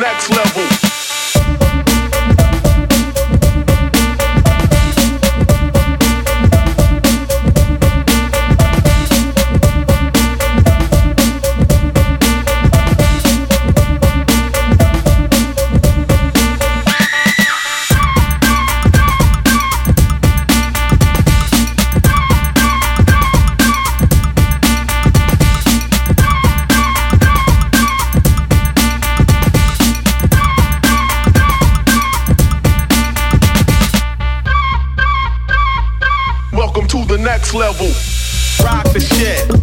next level. next level. Rock the shit.